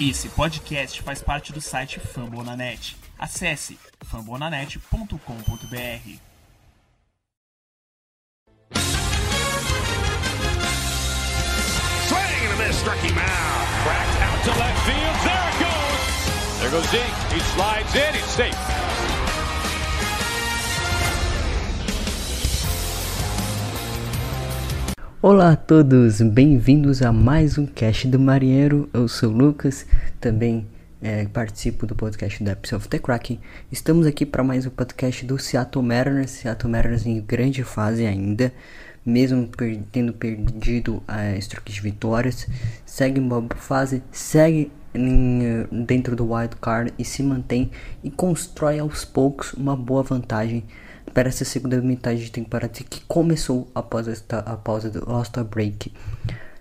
Esse podcast faz parte do site Fambonanet. Acesse fambonanet.com.br. Miss, him out. Cracked out to left field. There it goes. There goes Zeke. He slides in. He's safe. Olá a todos, bem-vindos a mais um cast do Marinheiro. Eu sou o Lucas, também é, participo do podcast da Episode of the Kraken. Estamos aqui para mais um podcast do Seattle Mariners. Seattle Mariners em grande fase ainda, mesmo per tendo perdido a stroke de vitórias, segue em boa fase, segue em, eh, dentro do wild card e se mantém e constrói aos poucos uma boa vantagem para essa segunda metade de temporada que começou após esta, a pausa do All-Star Break.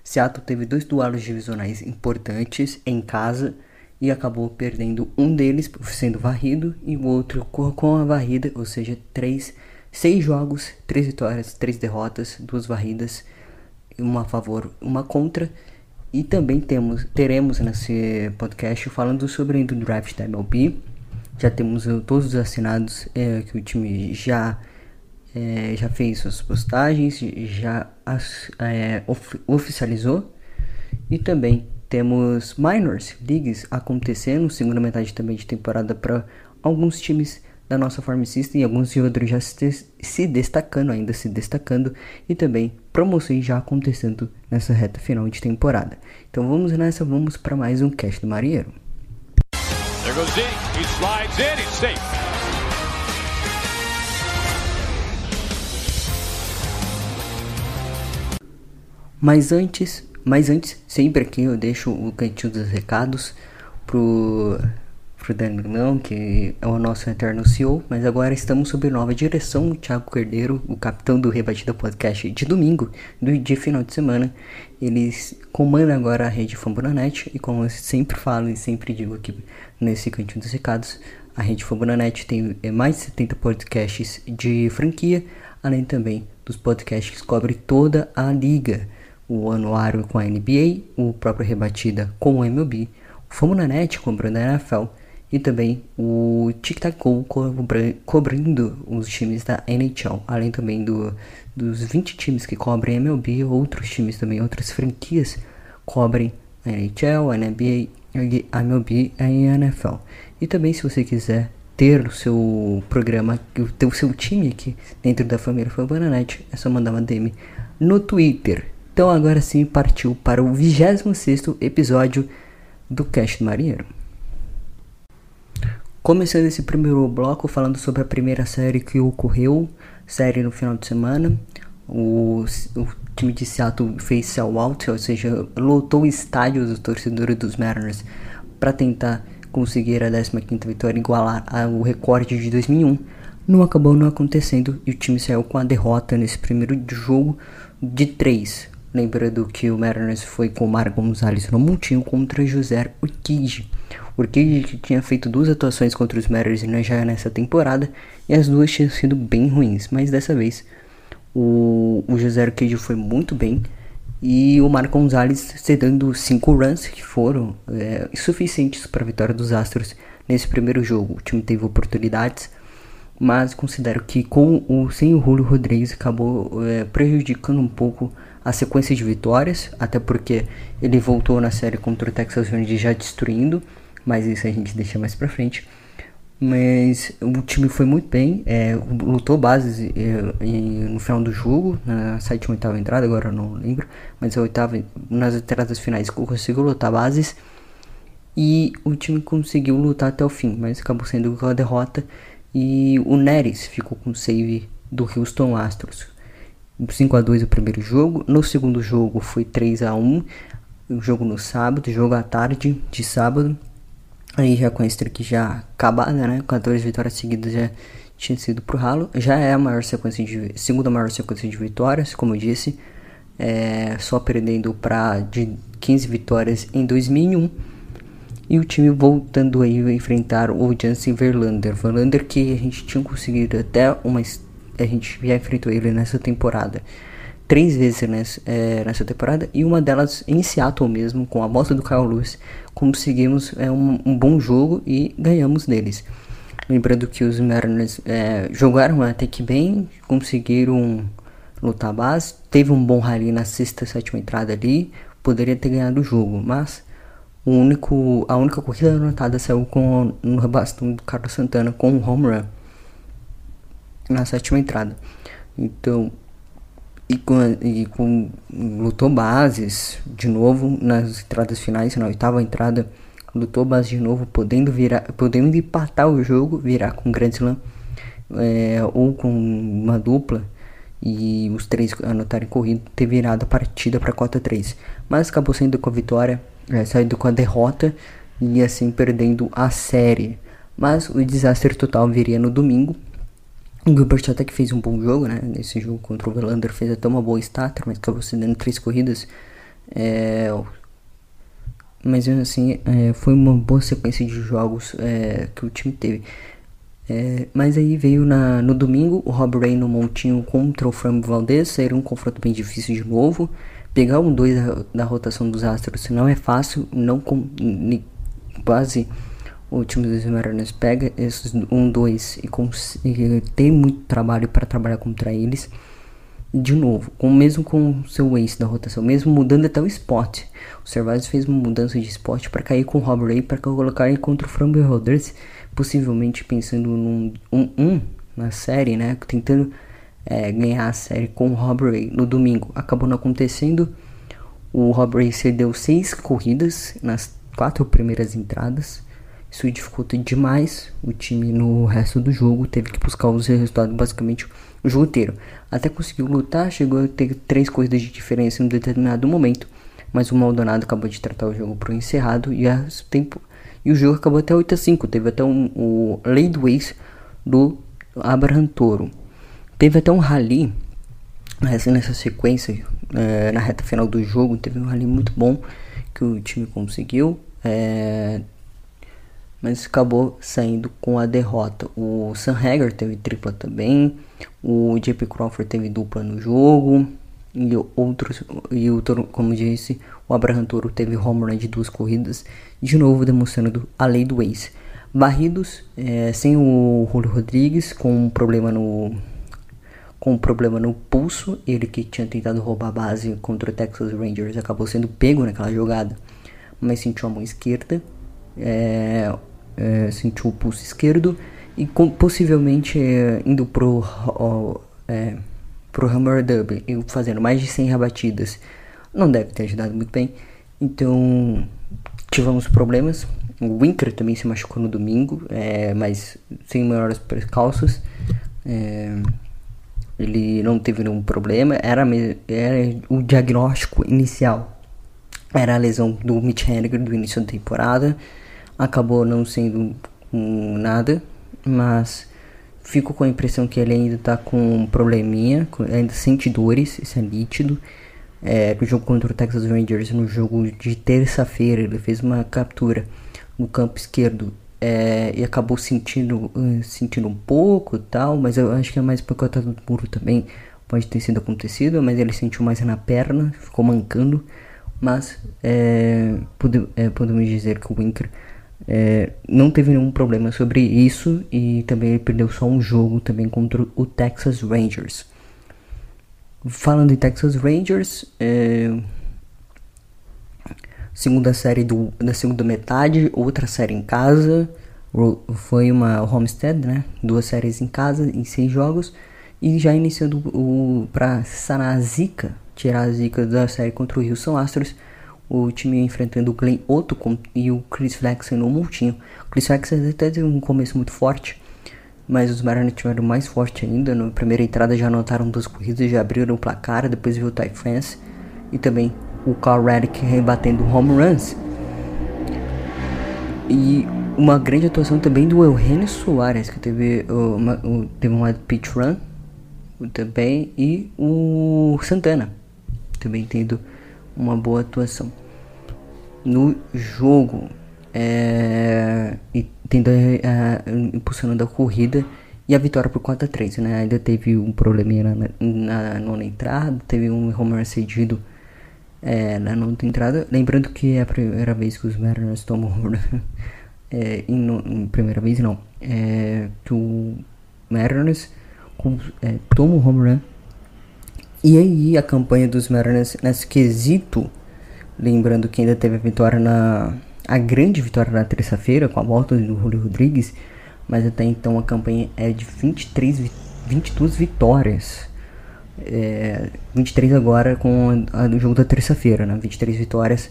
Seattle teve dois duelos divisionais importantes em casa e acabou perdendo um deles sendo varrido e o outro com a varrida, ou seja, três, seis jogos, três vitórias, três derrotas, duas varridas, uma a favor, uma contra. E também temos, teremos nesse podcast falando sobre o draft da MLB já temos uh, todos os assinados é, que o time já é, já fez suas postagens, já as, é, of, oficializou e também temos minors leagues acontecendo, segunda metade também de temporada para alguns times da nossa farm system e alguns jogadores já se, se destacando, ainda se destacando e também promoções já acontecendo nessa reta final de temporada. Então vamos nessa, vamos para mais um cast do Marinheiro. There goes. He slides in. He's safe. Mas antes, mas antes, sempre aqui eu deixo o cantinho dos recados pro pro Danilão, que é o nosso eterno CEO, mas agora estamos sob nova direção. O Thiago Cordeiro, o capitão do Rebatida Podcast de domingo, do de final de semana, eles comandam agora a rede Fambonanet e como eu sempre falo e sempre digo aqui nesse cantinho dos recados, a rede Fambonanet tem é, mais de 70 podcasts de franquia, além também dos podcasts que cobrem toda a liga, o anuário com a NBA, o próprio Rebatida com o MLB, o Fambonanet cobrando a NFL e também o Tic Tac Go cobrindo os times da NHL, além também do, dos 20 times que cobrem MLB, outros times também, outras franquias cobrem a NHL, a NBA, MLB e NFL. E também se você quiser ter o seu programa, ter o seu time aqui dentro da família Fabananet, é só mandar uma DM no Twitter. Então agora sim partiu para o 26º episódio do Cast do Marinheiro. Começando esse primeiro bloco falando sobre a primeira série que ocorreu, série no final de semana. O, o time de Seattle fez sell out, ou seja, lotou o estádio dos torcedores dos Mariners para tentar conseguir a 15ª vitória igualar ao recorde de 2001. Não acabou não acontecendo e o time saiu com a derrota nesse primeiro jogo de 3. Lembrando que o Mariners foi com o Mar Gonzalez no montinho contra José Urquide. Urquide tinha feito duas atuações contra os Mariners já nessa temporada e as duas tinham sido bem ruins, mas dessa vez o, o José Urquide foi muito bem e o Marco Gonzalez cedendo cinco runs que foram é, suficientes para a vitória dos Astros nesse primeiro jogo. O time teve oportunidades, mas considero que com o sem o Julio Rodrigues acabou é, prejudicando um pouco a sequência de vitórias, até porque ele voltou na série contra o Texas Rangers já destruindo, mas isso a gente deixa mais pra frente. Mas o time foi muito bem, é, lutou bases é, no final do jogo, na sétima oitava entrada, agora não lembro, mas a oitava, nas entradas finais conseguiu lutar bases e o time conseguiu lutar até o fim, mas acabou sendo uma derrota e o Neres ficou com o save do Houston Astros. 5 a 2 o primeiro jogo. No segundo jogo foi 3 a 1 o jogo no sábado, jogo à tarde de sábado. Aí já com a streak já acabada, né? 14 vitórias seguidas já tinha sido pro ralo. Já é a maior sequência de segunda maior sequência de vitórias, como eu disse, é, só perdendo para de 15 vitórias em 2001. E o time voltando aí a enfrentar o Jansen Verlander. Verlander que a gente tinha conseguido até uma a gente já enfrentou ele nessa temporada três vezes nessa, é, nessa temporada e uma delas em Seattle mesmo, com a volta do Kyle Lewis, conseguimos é, um, um bom jogo e ganhamos deles. Lembrando que os Mariners é, jogaram até que bem, conseguiram lutar base, teve um bom rally na sexta, sétima entrada ali, poderia ter ganhado o jogo, mas o único, a única corrida anotada saiu com no bastão do Carlos Santana com um home run na sétima entrada. Então, e com, e com lutou bases de novo nas entradas finais, na oitava entrada lutou base de novo, podendo virar, podendo empatar o jogo, virar com Grand Slam é, ou com uma dupla e os três anotarem corrida, ter virado a partida para cota 3. Mas acabou saindo com a vitória, é, saindo com a derrota e assim perdendo a série. Mas o desastre total viria no domingo. O Gilbert até que fez um bom jogo, né? Nesse jogo contra o Verlander fez até uma boa starter, mas acabou cedendo três corridas. É, mas mesmo assim, é, foi uma boa sequência de jogos é, que o time teve. É, mas aí veio na, no domingo o Rob Ray no montinho contra o Fram Valdez, seria um confronto bem difícil de novo. Pegar um 2 da, da, rotação dos Astros não é fácil, não com quase o time dos Mariners pega esses 1 2 e, e tem muito trabalho para trabalhar contra eles de novo, com, mesmo com o seu ace da rotação, mesmo mudando até o spot. O Cervaz fez uma mudança de spot para cair com o Rob Ray para colocar ele contra o Framber Holders, possivelmente pensando num 1 um, um, na série, né? Tentando é, ganhar a série com o Rob Ray no domingo. Acabou não acontecendo. O Rob Ray cedeu seis corridas nas quatro primeiras entradas. Isso dificulta demais o time no resto do jogo. Teve que buscar os resultados basicamente o jogo inteiro. Até conseguiu lutar, chegou a ter três corridas de diferença em um determinado momento, mas o Maldonado acabou de tratar o jogo para o encerrado e, tempo, e o jogo acabou até 8 a 5. Teve até um, o leadways do Abraham Toro. Teve até um rally nessa sequência, é, na reta final do jogo, teve um rally muito bom que o time conseguiu. É, mas acabou saindo com a derrota. O Sam Hager teve tripla também. O JP Crawford teve dupla no jogo. E outros, e o como disse, o Abraham Toro teve home run de duas corridas, de novo demonstrando a lei do ace. Barridos, é, sem o Julio Rodrigues, com um problema no com um problema no pulso, ele que tinha tentado roubar a base contra o Texas Rangers acabou sendo pego naquela jogada, mas sentiu a mão esquerda, é, é, sentiu o pulso esquerdo e com, possivelmente é, indo pro, ó, é, pro Hammer Dub e fazendo mais de 100 rebatidas não deve ter ajudado muito bem. Então tivemos problemas. O Winker também se machucou no domingo, é, mas sem maiores precalços. É, ele não teve nenhum problema. Era, era o diagnóstico inicial. Era a lesão do Mitch Henniger do início da temporada. Acabou não sendo um, nada mas fico com a impressão que ele ainda tá com um probleminha, ainda sente dores, isso é nítido. É, no jogo contra o Texas Rangers, no jogo de terça-feira, ele fez uma captura no campo esquerdo é, e acabou sentindo, uh, sentindo um pouco tal, mas eu acho que é mais por conta do muro também, pode ter sido acontecido, mas ele sentiu mais na perna, ficou mancando, mas é, é, podemos dizer que o Winker é, não teve nenhum problema sobre isso e também ele perdeu só um jogo também contra o Texas Rangers. Falando em Texas Rangers, é, segunda série do, da segunda metade, outra série em casa, foi uma Homestead, né? Duas séries em casa em seis jogos e já iniciando o para sanar a zica, tirar a zica da série contra o Houston Astros o time enfrentando o Glenn Otto e o Chris Flexen no montinho. O Chris Flexen até teve um começo muito forte, mas os Mariners tiveram mais forte ainda. Na primeira entrada já anotaram duas corridas, já abriram o placar, depois viu o Ty France e também o Carl Redick rebatendo home runs. E uma grande atuação também do Eugenio Soares, que teve uma, teve uma pitch run também, e o Santana também tendo uma boa atuação no jogo é, e tendo é, impulsionando a corrida e a vitória por 4 a 3 né? Ainda teve um probleminha na, na nona entrada, teve um home cedido é, na nona entrada. Lembrando que é a primeira vez que os Mariners tomam é, em, no, em primeira vez não. É, que o Mariners é, toma o home run. E aí a campanha dos Mariners nesse quesito, lembrando que ainda teve a vitória na a grande vitória na terça-feira com a volta do Julio Rodrigues, mas até então a campanha é de 23 22 vitórias. É, 23 agora com o jogo da terça-feira, né? 23 vitórias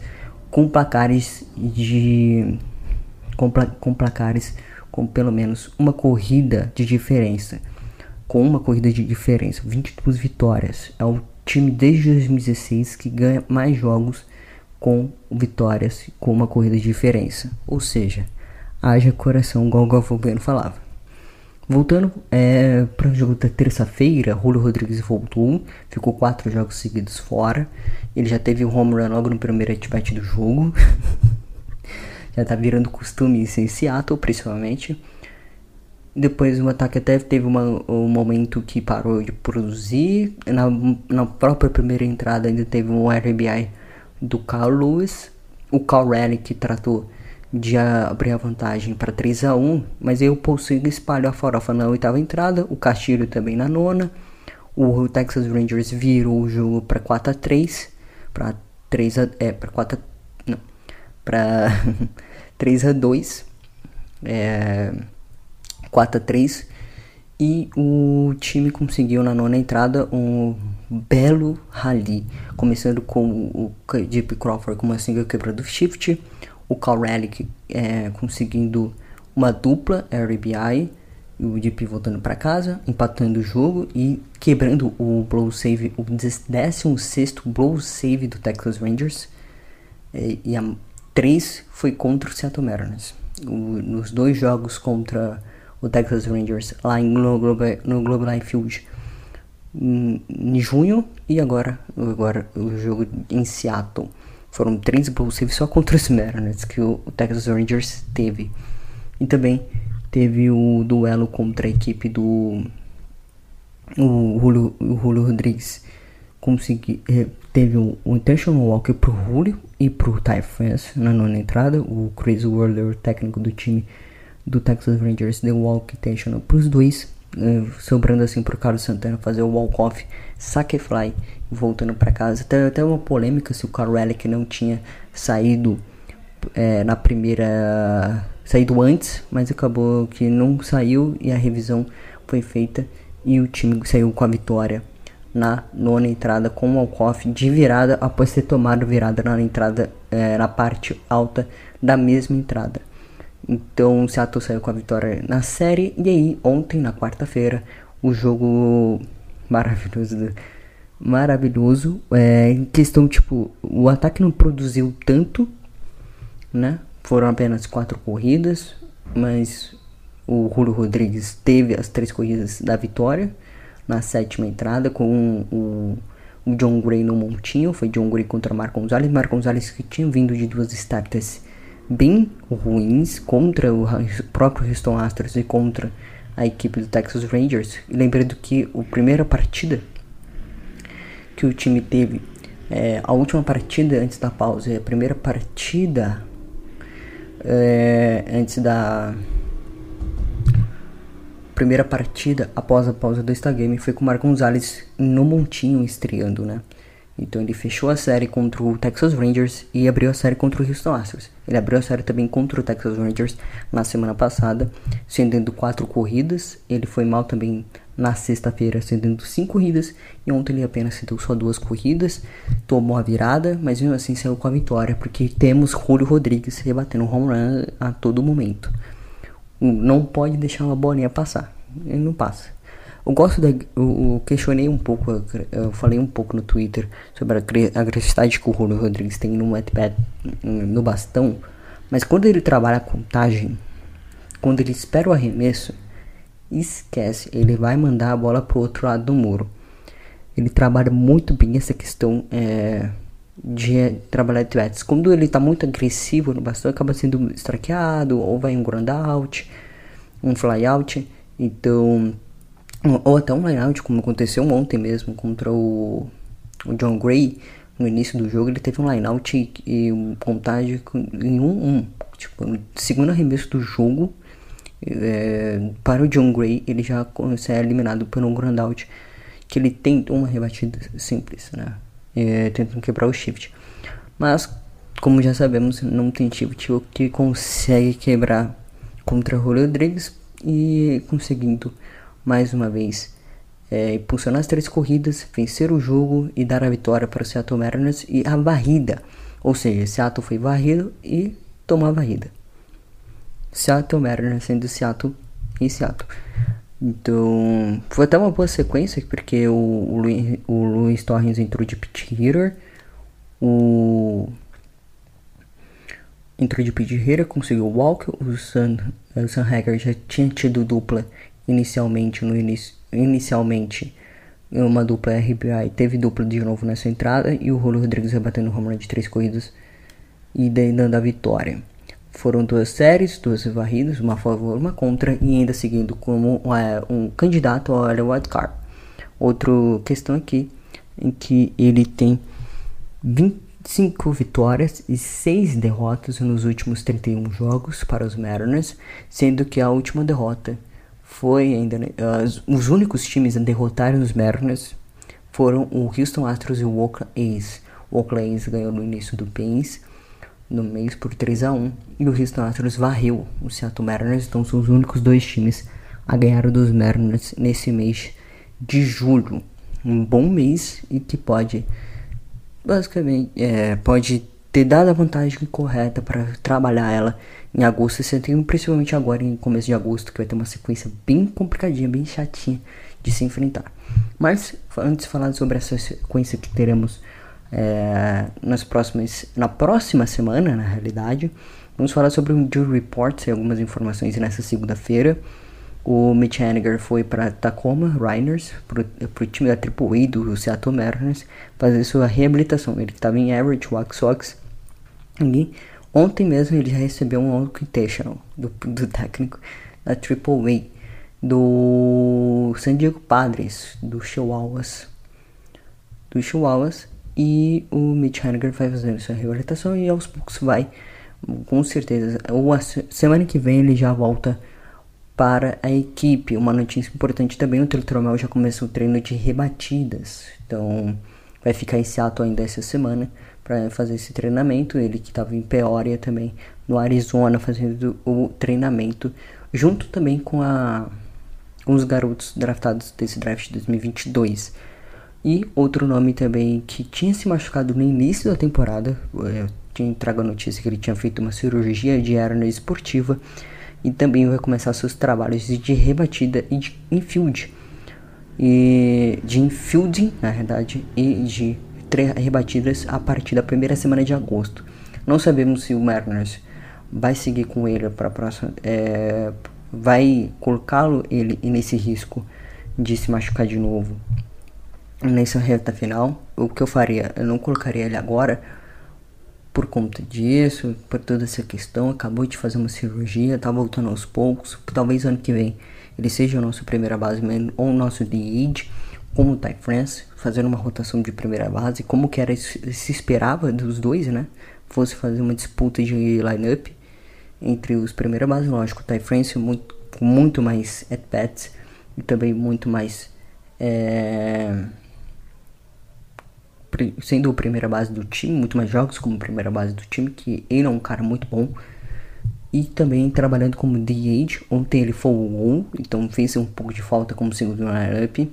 com placares de com, pla, com placares com pelo menos uma corrida de diferença. Com uma corrida de diferença, 22 vitórias. É o time desde 2016 que ganha mais jogos com vitórias com uma corrida de diferença. Ou seja, haja coração, igual o Galvão falava. Voltando é, para o jogo da terça-feira, Julio Rodrigues voltou, ficou quatro jogos seguidos fora. Ele já teve um home run logo no primeiro at do jogo. já tá virando costume isso em Seattle, principalmente. Depois o ataque até teve uma, um momento que parou de produzir. Na, na própria primeira entrada ainda teve um RBI do Carl Lewis. O Carl Relic tratou de abrir a vantagem para 3 a 1 mas aí o Poulsiga espalhou a farofa na oitava entrada, o Castilho também na nona. O Texas Rangers virou o jogo para 4 a 3 para 3 a é para 4 a, não, para 3 a 2 é 4 a 3 e o time conseguiu na nona entrada um belo rally, começando com o Deep Crawford com uma single quebra do shift, o Cal Relic é, conseguindo uma dupla RBI, o Deep voltando para casa, empatando o jogo e quebrando o blow save, o 16 blow save do Texas Rangers. E, e a 3 foi contra o Seattle Mariners. O, nos dois jogos contra o Texas Rangers lá em, no, Globe, no Globe Life Field em, em junho e agora, agora o jogo em Seattle. Foram três saves só contra os Mariners que o, o Texas Rangers teve. E também teve o duelo contra a equipe do o Julio, o Julio Rodrigues consegui, eh, teve um, um intentional walk pro Julio e pro Ty France na nona entrada. O Chris Worler, técnico do time do Texas Rangers, deu walk intentional pros dois, eh, sobrando assim pro Carlos Santana fazer o walk-off, saque fly voltando para casa. Até, até uma polêmica se o Carl Relic não tinha saído é, na primeira. saído antes, mas acabou que não saiu e a revisão foi feita e o time saiu com a vitória na nona entrada com o Alcoff de virada após ter tomado virada na entrada é, na parte alta da mesma entrada. Então o Seattle saiu com a vitória na série e aí ontem na quarta-feira o jogo maravilhoso maravilhoso. É, em questão, tipo, o ataque não produziu tanto, né? Foram apenas quatro corridas, mas o Julio Rodrigues teve as três corridas da vitória na sétima entrada com o, o John Gray no montinho. Foi John Gray contra Marco Gonzalez. Marco Gonzalez que tinha vindo de duas starters bem ruins contra o próprio Houston Astros e contra a equipe do Texas Rangers. E lembrando que a primeira partida que o time teve é, a última partida antes da pausa, a primeira partida é, antes da primeira partida após a pausa do Instagame foi com o Marco Gonzalez no montinho estreando, né? Então ele fechou a série contra o Texas Rangers e abriu a série contra o Houston Astros. Ele abriu a série também contra o Texas Rangers na semana passada, cedendo quatro corridas. Ele foi mal também na sexta-feira, cedendo cinco corridas. E ontem ele apenas cedeu só duas corridas, tomou a virada, mas mesmo assim saiu com a vitória, porque temos Julio Rodrigues rebatendo home run a todo momento. Não pode deixar uma bolinha passar. Ele não passa. Eu gosto da. Eu, questionei um pouco, eu falei um pouco no Twitter sobre a agressividade que o Julio Rodrigues tem no pad no bastão. Mas quando ele trabalha a contagem, quando ele espera o arremesso, esquece, ele vai mandar a bola pro outro lado do muro. Ele trabalha muito bem essa questão é, de trabalhar bats. Quando ele tá muito agressivo no bastão, acaba sendo strikeado, ou vai um ground out, um fly out. Então ou até um layout, como aconteceu ontem mesmo contra o, o John Gray, no início do jogo ele teve um lineout e, e contagem em 1-1. Tipo, no segundo arremesso do jogo, é, para o John Gray, ele já é eliminado por um groundout que ele tentou uma rebatida simples, né? É, tentando quebrar o shift. Mas, como já sabemos, não tem shift que consegue quebrar contra o Rodrigues e conseguindo mais uma vez é, impulsionar as três corridas, vencer o jogo e dar a vitória para o Seattle Mariners e a varrida. Ou seja, Seattle foi varrido e tomou a varrida. Seattle Mariners sendo Seattle em Seattle. Então, foi até uma boa sequência, porque o, o, Luiz, o Torres entrou de pit hitter, o entrou de pit hitter, conseguiu o walk, o Sam, o já tinha tido dupla inicialmente no início inicialmente uma dupla RBI, teve dupla de novo nessa entrada e o Julio Rodrigues rebatendo o home run de três corridas e dando a vitória. Foram duas séries, duas varridas, uma a favor, uma contra e ainda seguindo como é, um candidato ao Wild Card. Outra questão aqui em que ele tem 25 vitórias e 6 derrotas nos últimos 31 jogos para os Mariners, sendo que a última derrota foi ainda né, os únicos times a derrotarem os Mariners foram o Houston Astros e o Oakland A's. O Oakland A's ganhou no início do mês, no mês por 3 a 1 e o Houston Astros varreu o Seattle Mariners, então são os únicos dois times a ganhar dos Mariners nesse mês de julho. Um bom mês e que pode basicamente é, pode ter dado a vantagem correta para trabalhar ela em agosto e setembro, principalmente agora em começo de agosto, que vai ter uma sequência bem complicadinha, bem chatinha de se enfrentar. Mas antes de falar sobre essa sequência que teremos é, nas próximas, na próxima semana, na realidade, vamos falar sobre o Injury Report e algumas informações nessa segunda-feira. O Mitch Haniger foi para Tacoma Rainers, para o time da AAA do Seattle Mariners, fazer sua reabilitação. Ele estava em Average Wax Sox e Ontem mesmo ele já recebeu um occupational do, do técnico da Triple A do San Diego Padres, do Chihuahuas, do Chihuahuas e o Mitch Haniger vai fazendo sua reabilitação e aos poucos vai, com certeza, ou a semana que vem ele já volta para a equipe. Uma notícia importante também, o Teletromel já começou o treino de rebatidas, então vai ficar em Seattle ainda essa semana para fazer esse treinamento. Ele que estava em Peoria também, no Arizona, fazendo o treinamento, junto também com, a, com os garotos draftados desse draft de 2022. E outro nome também que tinha se machucado no início da temporada, eu eh, tinha trago a notícia que ele tinha feito uma cirurgia de hernia esportiva e também vai começar seus trabalhos de rebatida e de infield. E de infielding, na verdade, e de rebatidas a partir da primeira semana de agosto. Não sabemos se o Mariners vai seguir com ele para a próxima, é, vai colocá-lo ele nesse risco de se machucar de novo nessa reta final. O que eu faria? Eu não colocaria ele agora por conta disso, por toda essa questão. Acabou de fazer uma cirurgia, tá voltando aos poucos. Talvez ano que vem ele seja o nosso primeira base ou o nosso DH como o Ty France, fazendo uma rotação de primeira base, como que era se esperava dos dois, né? Fosse fazer uma disputa de lineup entre os primeira base, lógico, o Ty France muito, com muito mais at-bats e também muito mais é, sendo a primeira base do time, muito mais jogos como primeira base do time, que ele é um cara muito bom. E também trabalhando como DH, ontem ele foi o então fez um pouco de falta como segundo lineup.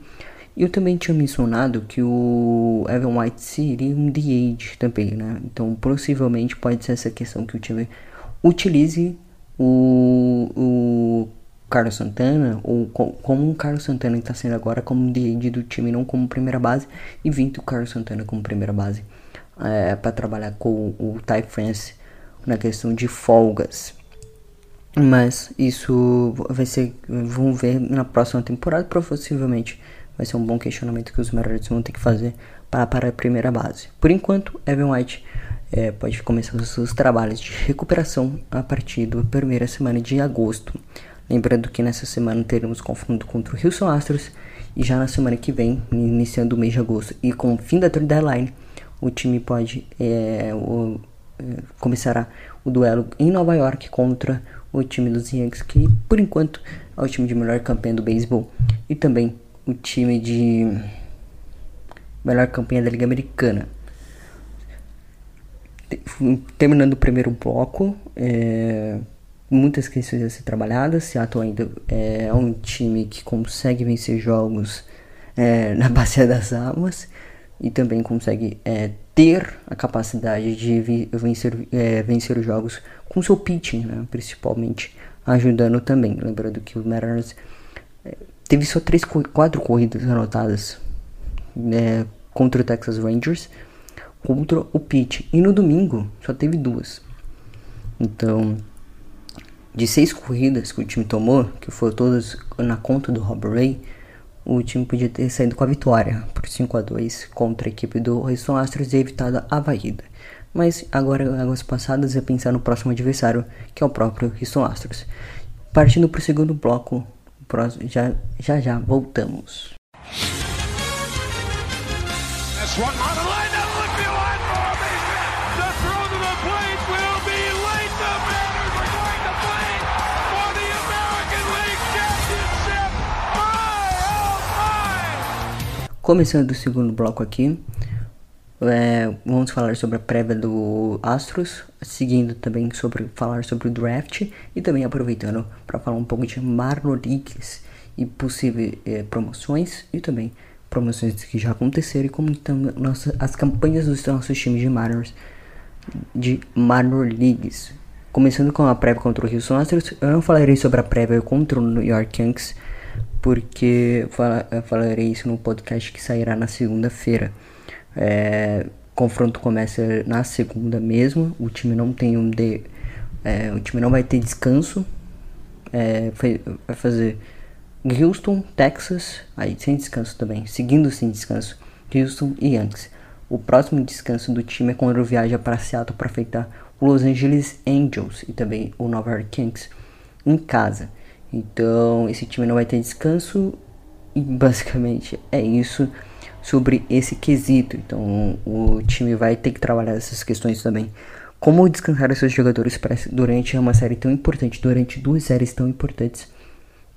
Eu também tinha mencionado que o Evan White seria um DH também, né? Então, possivelmente pode ser essa questão que o time utilize o, o Carlos Santana, ou como o Carlos Santana está sendo agora como DH do time, não como primeira base, e vindo o Carlos Santana como primeira base é, para trabalhar com o, o Ty France na questão de folgas. Mas isso vai ser, vamos ver na próxima temporada, possivelmente vai ser um bom questionamento que os Mariners vão ter que fazer para, para a primeira base. Por enquanto, Evan White é, pode começar os seus trabalhos de recuperação a partir da primeira semana de agosto. Lembrando que nessa semana teremos confronto contra o Houston Astros e já na semana que vem, iniciando o mês de agosto e com o fim da trade deadline, o time pode é, o, é, começará o duelo em Nova York contra o time dos Yankees, que por enquanto é o time de melhor campanha do beisebol e também o time de melhor campanha da Liga Americana. Terminando o primeiro bloco, é, muitas questões a ser trabalhadas. Seattle ainda é um time que consegue vencer jogos é, na Bacia das Almas e também consegue é, ter a capacidade de vencer, é, vencer os jogos com seu pitching, né, principalmente ajudando também. Lembrando que o Mariners é, teve só três, quatro corridas anotadas né, contra o Texas Rangers, contra o Pitch. E no domingo só teve duas. Então, de seis corridas que o time tomou, que foram todas na conta do Rob Ray, o time podia ter saído com a vitória por 5 a 2 contra a equipe do Houston Astros e evitado a varrida. Mas agora, águas passadas, é pensar no próximo adversário, que é o próprio Houston Astros. Partindo para o segundo bloco, já já, já voltamos. Começando o segundo bloco aqui, é, vamos falar sobre a prévia do Astros, seguindo também sobre falar sobre o draft e também aproveitando para falar um pouco de Leagues e possíveis é, promoções e também promoções que já aconteceram e como estão nossa, as campanhas dos nossos times de minors de minor leagues. Começando com a prévia contra o Houston Astros, eu não falarei sobre a prévia contra o New York Yankees porque falarei isso no podcast que sairá na segunda-feira. É, confronto começa na segunda mesmo. O time não tem um de, é, o time não vai ter descanso. É, vai fazer Houston, Texas, aí sem descanso também, seguindo sem descanso, Houston e Yankees. O próximo descanso do time é quando viaja para Seattle para enfrentar o Los Angeles Angels e também o Nova York Yankees em casa. Então, esse time não vai ter descanso e basicamente é isso sobre esse quesito. Então, o time vai ter que trabalhar essas questões também. Como descansar os seus jogadores durante uma série tão importante, durante duas séries tão importantes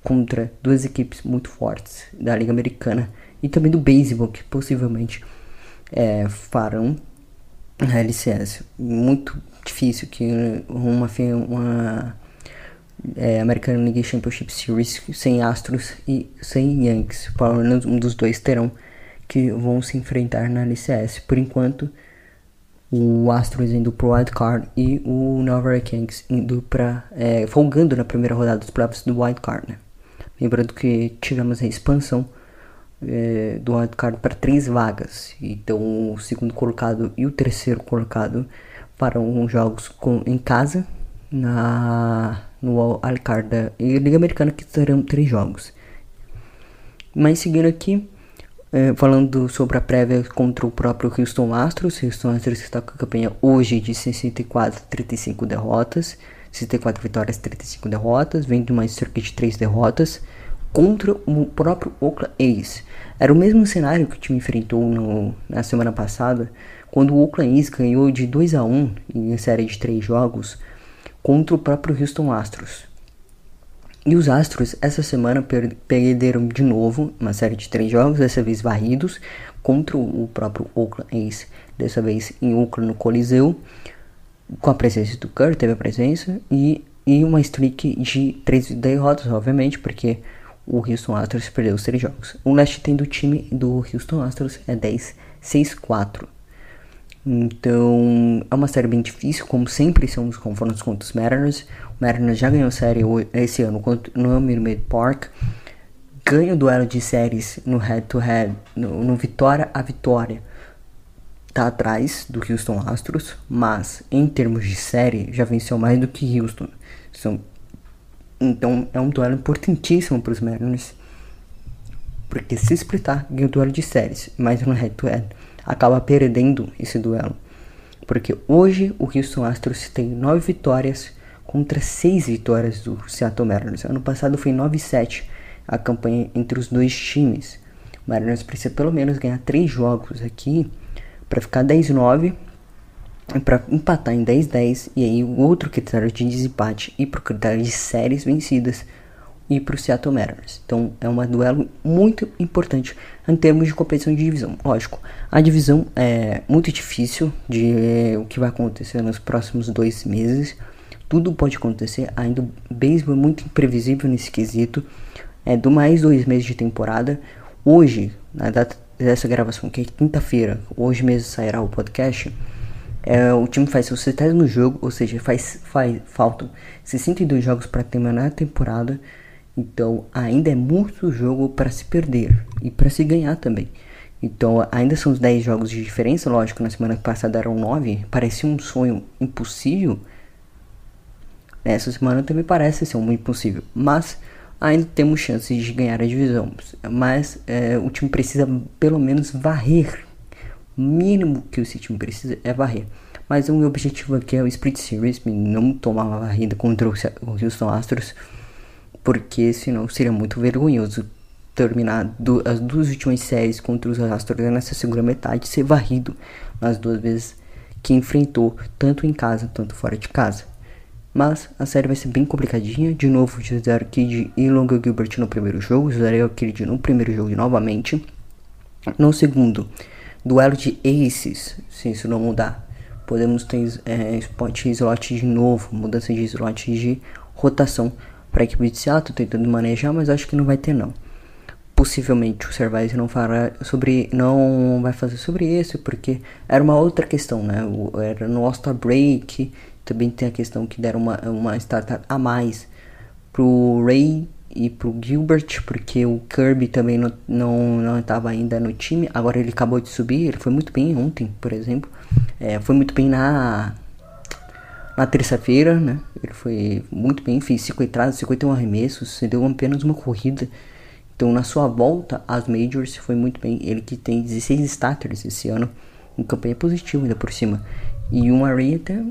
contra duas equipes muito fortes da Liga Americana e também do beisebol, que possivelmente é, farão na LCS. Muito difícil que uma, uma é, American League Championship Series sem Astros e sem Yankees. Pelo menos um dos dois terão que vão se enfrentar na LCS. Por enquanto, o Astros indo pro Wild Card e o Nova Yankees indo para é, folgando na primeira rodada dos playoffs do Wild Card. Né? Lembrando que tivemos a expansão é, do Wild Card para três vagas. Então, o segundo colocado e o terceiro colocado farão jogos com, em casa na no Alcard da Liga Americana que terão três jogos. Mas seguindo aqui, é, falando sobre a prévia contra o próprio Houston Astros, Houston Astros está com a campanha hoje de 64 35 derrotas, 64 vitórias, 35 derrotas, vem de uma de 3 derrotas contra o próprio Oakland A's. Era o mesmo cenário que o time enfrentou no, na semana passada, quando o Oakland A's ganhou de 2 a 1 em série de 3 jogos contra o próprio Houston Astros. E os Astros essa semana perderam de novo uma série de três jogos, dessa vez varridos, contra o próprio Oakland A's, dessa vez em Oakland no Coliseu, com a presença do Kerr, teve a presença, e, e uma streak de três derrotas, obviamente, porque o Houston Astros perdeu os três jogos. O last tem do time do Houston Astros é 10-6-4. Então, é uma série bem difícil, como sempre são os confrontos contra os Mariners. O Mariners já ganhou série esse ano no Minute Park. Ganha o duelo de séries no head-to-head, -head, no, no vitória a vitória. Tá atrás do Houston Astros, mas em termos de série já venceu mais do que Houston. São, então é um duelo importantíssimo para os Mariners. Porque se splitar, ganha o duelo de séries, mas no head-to-head. head to head acaba perdendo esse duelo. Porque hoje o Houston Astros tem 9 vitórias contra 6 vitórias do Seattle Mariners. Ano passado foi 9-7 a campanha entre os dois times. O Mariners precisa pelo menos ganhar 3 jogos aqui para ficar 10-9 para empatar em 10-10 e aí o outro critério de desempate e pro critério de séries vencidas e pro Seattle Mariners. Então é um duelo muito importante em termos de competição de divisão. Lógico, a divisão é muito difícil de o que vai acontecer nos próximos dois meses. Tudo pode acontecer, ainda o beisebol é muito imprevisível nesse quesito. É do mais dois meses de temporada. Hoje, na data dessa gravação, que é quinta-feira, hoje mesmo sairá o podcast é, o time faz seu centésimo jogo, ou seja, faz, faz, faltam 62 jogos para terminar a temporada. Então ainda é muito jogo para se perder e para se ganhar também. Então ainda são os 10 jogos de diferença, lógico, na semana passada eram 9, parecia um sonho impossível. Essa semana também parece ser um impossível, mas ainda temos chances de ganhar a divisão. Mas é, o time precisa pelo menos varrer mínimo que o time precisa é varrer. Mas o meu objetivo aqui é o Split Series, não tomar uma varrida contra o Houston Astros, porque senão seria muito vergonhoso terminar do, as duas últimas séries contra os Astros nessa segunda metade ser varrido nas duas vezes que enfrentou, tanto em casa, tanto fora de casa. Mas a série vai ser bem complicadinha. De novo, José Kid e Longa Gilbert no primeiro jogo. José Kid no primeiro jogo novamente. No segundo, Duelo de aces, se isso não mudar. Podemos ter é, spot slot de novo, mudança de slot de rotação para a equipe de Seattle, tentando manejar, mas acho que não vai ter não. Possivelmente o Cervais não fará sobre, não vai fazer sobre isso, porque era uma outra questão, né? Era no All-Star Break, também tem a questão que deram uma, uma starter a mais pro Ray e pro Gilbert, porque o Kirby também não, não, não estava ainda no time. Agora ele acabou de subir, ele foi muito bem ontem, por exemplo. É, foi muito bem na, na terça-feira, né? Ele foi muito bem, fez 5 entradas, 51 arremessos, deu apenas uma corrida. Então na sua volta às Majors foi muito bem. Ele que tem 16 starters esse ano, em campanha positiva ainda por cima. E um array até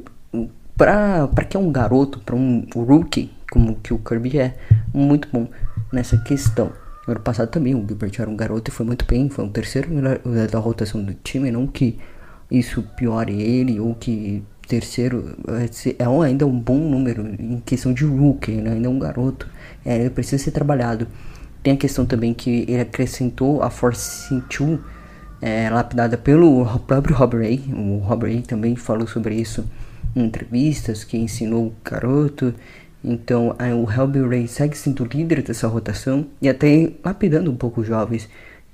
para que é um garoto, para um rookie, como que o Kirby é, muito bom nessa questão. No ano passado também o Gilbert era um garoto e foi muito bem, foi o terceiro melhor da rotação do time, não que isso piore ele ou que terceiro é, é ainda um bom número em questão de rookie, né? ainda é um garoto, é, ele precisa ser trabalhado. Tem a questão também que ele acrescentou a Force 2 é, lapidada pelo próprio Rob Ray, o Rob Ray também falou sobre isso em entrevistas, que ensinou o garoto então o Helby Ray segue sendo líder dessa rotação e até lapidando um pouco os jovens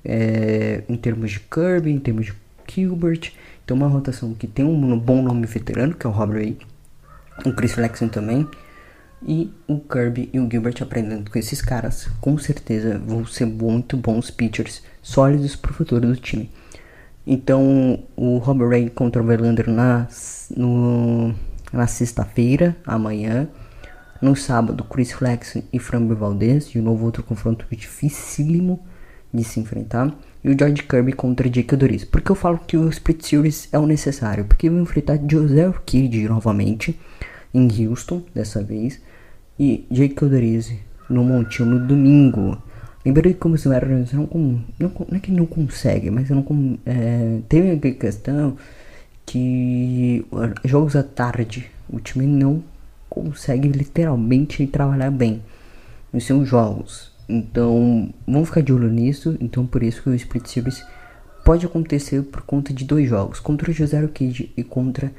é, em termos de Kirby, em termos de Gilbert. Então uma rotação que tem um bom nome veterano, que é o Rob Ray, o Chris Flexen também. E o Kirby e o Gilbert aprendendo com esses caras, com certeza vão ser muito bons pitchers, sólidos para o futuro do time. Então o Rob Ray contra o Verlander na, na sexta-feira, amanhã. No sábado, Chris Flex e Framber Valdez, de novo outro confronto dificílimo de se enfrentar. E o George Kirby contra Jake Doris. Por que eu falo que o Split Series é o necessário? Porque eu vou enfrentar José Kidd novamente em Houston, dessa vez. E Jake Doris no Montinho no domingo. Lembrei que como os Mariners não, não, não é que não consegue, mas não é, teve a questão que jogos à tarde o time não consegue literalmente trabalhar bem nos seus jogos. Então, vamos ficar de olho nisso. Então, por isso que o Split Series pode acontecer por conta de dois jogos, contra o José Kid e contra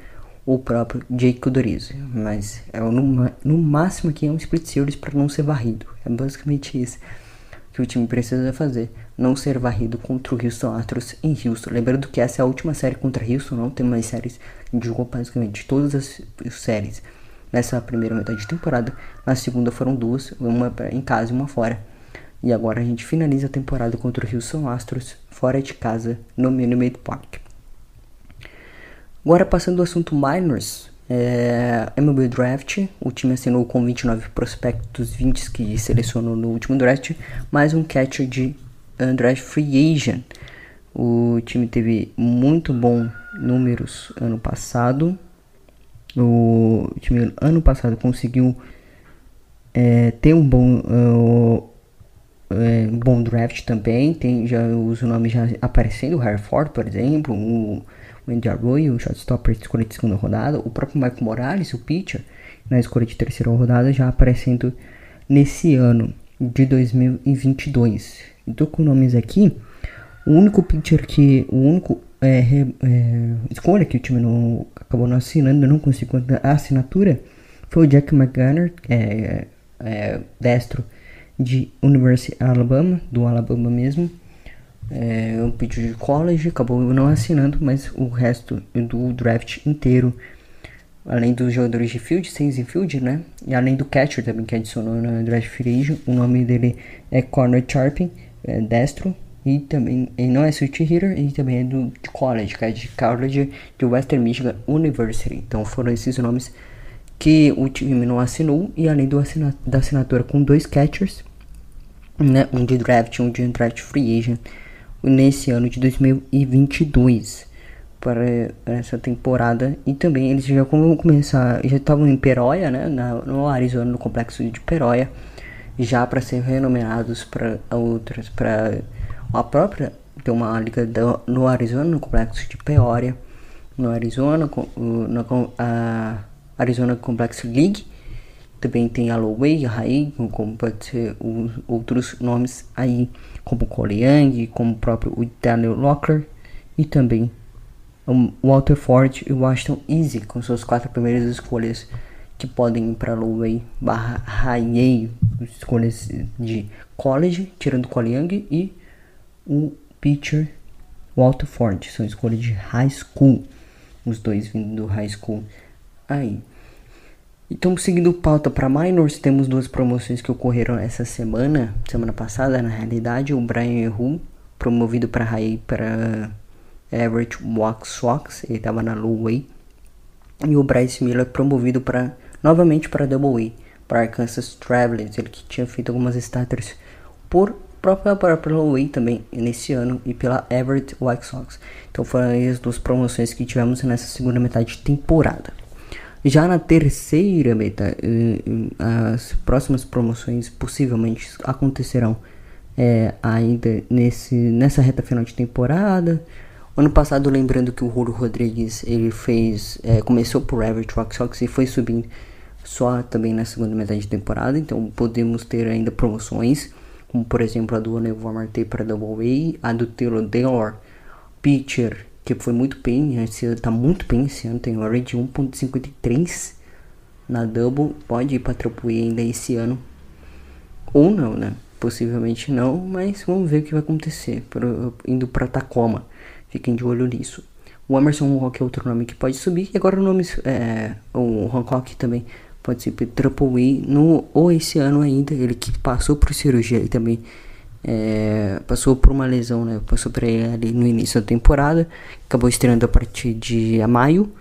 o próprio Jake Codorizo. Mas é no, no máximo que é um Split Series para não ser varrido. É basicamente isso que o time precisa fazer. Não ser varrido contra o Houston Astros em Houston. Lembrando que essa é a última série contra Houston, não tem mais séries. Jogou basicamente todas as séries nessa primeira metade de temporada. Na segunda foram duas, uma em casa e uma fora. E agora a gente finaliza a temporada contra o Houston Astros, fora de casa, no Minute Park. Agora passando ao assunto Minors, é, MLB Draft, o time assinou com 29 prospectos, 20 que selecionou no último draft, mais um catcher de Draft Free Agent. O time teve muito bons números ano passado, o time ano passado conseguiu é, ter um bom, uh, é, bom draft também. Tem já os nomes já aparecendo, o Harford, por exemplo, o Andy Arroyo, o shortstopper escolha de segunda rodada, o próprio Michael Morales, o pitcher, na escolha de terceira rodada, já aparecendo nesse ano de 2022. Estou com nomes aqui. O único pitcher que. O único é, é, escolha que o time não acabou não assinando, não conseguiu a assinatura, foi o Jack McGunner, é, é, destro de University Alabama, do Alabama mesmo. É, um pitcher de college, acabou não assinando, mas o resto do draft inteiro, além dos jogadores de field, seis infield, né? E além do catcher também que adicionou no draft free o nome dele é Connor Sharping, é destro, e também ele não é switch hitter e também é do de college, que é de college de Western Michigan University. Então foram esses nomes que o time não assinou e além do assina da assinatura com dois catchers, né, um de draft, um de draft free agent nesse ano de 2022 para essa temporada. E também eles já vão começar, já estavam em Peróia, né, na, no Arizona, no complexo de Peróia, já para ser renomeados para outras, para a própria tem uma liga do, no Arizona, no complexo de Peoria, no Arizona, no, a Arizona Complex League. Também tem a Lowway, a Rai, como pode ser os outros nomes aí, como Cole Young, como o próprio Daniel Locker e também o Walter Ford e Washington Easy, com suas quatro primeiras escolhas que podem ir para Lowway barra High escolhas de college, tirando Cole Young e o pitcher Walter Ford. São escolhas de high school. Os dois vindo do high school aí. Então, seguindo pauta para minors, temos duas promoções que ocorreram essa semana, semana passada, na realidade, o Brian Ehu, promovido para high para average walk Sox, ele estava na low way, e o Bryce Miller promovido para novamente para double A, para Arkansas Travelers, ele que tinha feito algumas starters por própria própria Way também nesse ano e pela Everett White Sox. Então foram as duas promoções que tivemos nessa segunda metade de temporada. Já na terceira metade, eh, as próximas promoções possivelmente acontecerão é, ainda nesse, nessa reta final de temporada. Ano passado, lembrando que o Julio Rodrigues ele fez, é, começou por Everett Rock Sox e foi subindo só também na segunda metade de temporada. Então podemos ter ainda promoções como por exemplo a do Neville Marte para Double A, a do Taylor Taylor Pitcher, que foi muito bem, esse ano tá muito bem esse ano, tem uma rate 1.53 na Double, pode ir para Triple A ainda esse ano, ou não, né? Possivelmente não, mas vamos ver o que vai acontecer, pro, indo para Tacoma, fiquem de olho nisso. O Emerson Hancock é outro nome que pode subir, e agora o nome, é, o Hancock também pode ser Triple E ou esse ano ainda ele que passou por cirurgia e também é, passou por uma lesão né? Passou para ele no início da temporada acabou estreando a partir de maio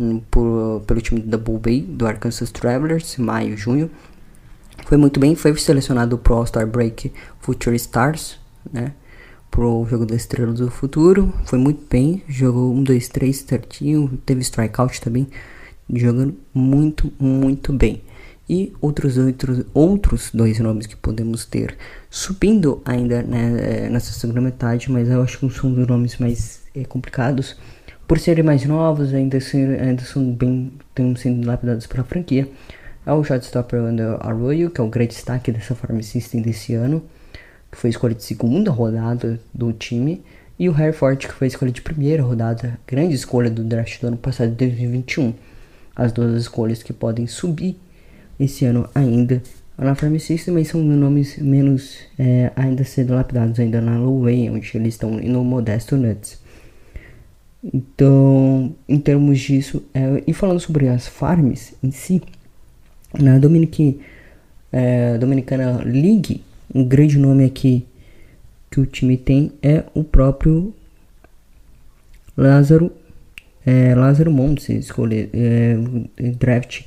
hum, por, pelo time da Bull Bay do Arkansas Travelers maio junho. Foi muito bem foi selecionado pro All Star Break Future Stars né? Pro jogo da Estrela do Futuro. Foi muito bem jogou um dois três certinho teve strikeout também jogando muito, muito bem. E outros, outros, outros dois nomes que podemos ter subindo ainda né, nessa segunda metade, mas eu acho que são dos nomes mais é, complicados. Por serem mais novos, ainda, ser, ainda são bem estão sendo lapidados pela franquia. É o shortstopper Under Arroyo, que é o grande destaque dessa Farm System desse ano, que foi escolha de segunda rodada do time. E o Harry Ford, que foi escolha de primeira rodada, grande escolha do draft do ano passado de 2021 as duas escolhas que podem subir esse ano ainda na System, mas são nomes menos é, ainda sendo lapidados ainda na Low Way, onde eles estão no Modesto Nuts. Então, em termos disso, é, e falando sobre as farms em si, na Dominic, é, Dominicana League, um grande nome aqui que o time tem é o próprio Lázaro é, Lázaro Montes escolher é, draft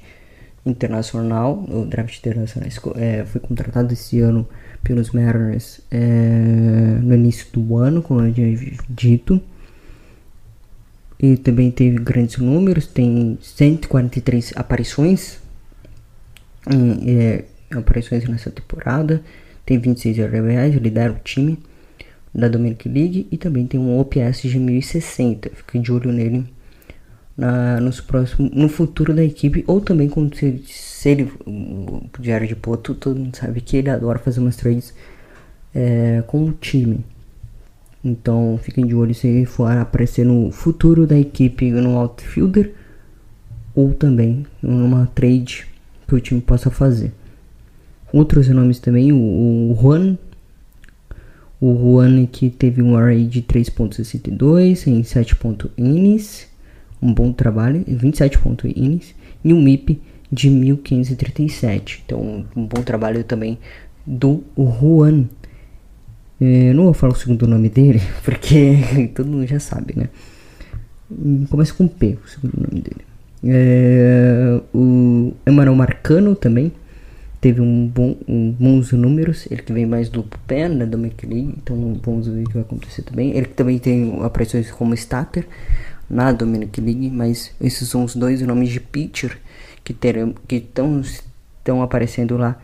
internacional, o draft internacional é, foi contratado esse ano pelos Mariners é, no início do ano, como eu tinha dito. E também teve grandes números, tem 143 aparições, em, é, aparições nessa temporada, tem 26 RBIs, lidera o time. da Dominic League e também tem um OPS de 1060. Fique de olho nele na, nos próximos, no futuro da equipe ou também quando se, se ele o Diário de Poto, todo mundo sabe que ele adora fazer umas trades é, com o time. Então fiquem de olho se ele for aparecer no futuro da equipe no outfielder ou também numa trade que o time possa fazer. Outros nomes também, o, o Juan, o Juan que teve um array de 3.62 em 7 innings, um bom trabalho, 27 innings, e um MIP de 1537. Então, um bom trabalho também do Juan. É, não vou falar o segundo nome dele, porque todo mundo já sabe, né? Começa com P, o segundo nome dele. É, o Emanuel Marcano também teve um bom, um, bons números. Ele que vem mais do pé né, do McLean, então vamos ver o que vai acontecer também. Ele que também tem aparições como starter na Dominic League, mas esses são os dois nomes de pitcher que terão que estão aparecendo lá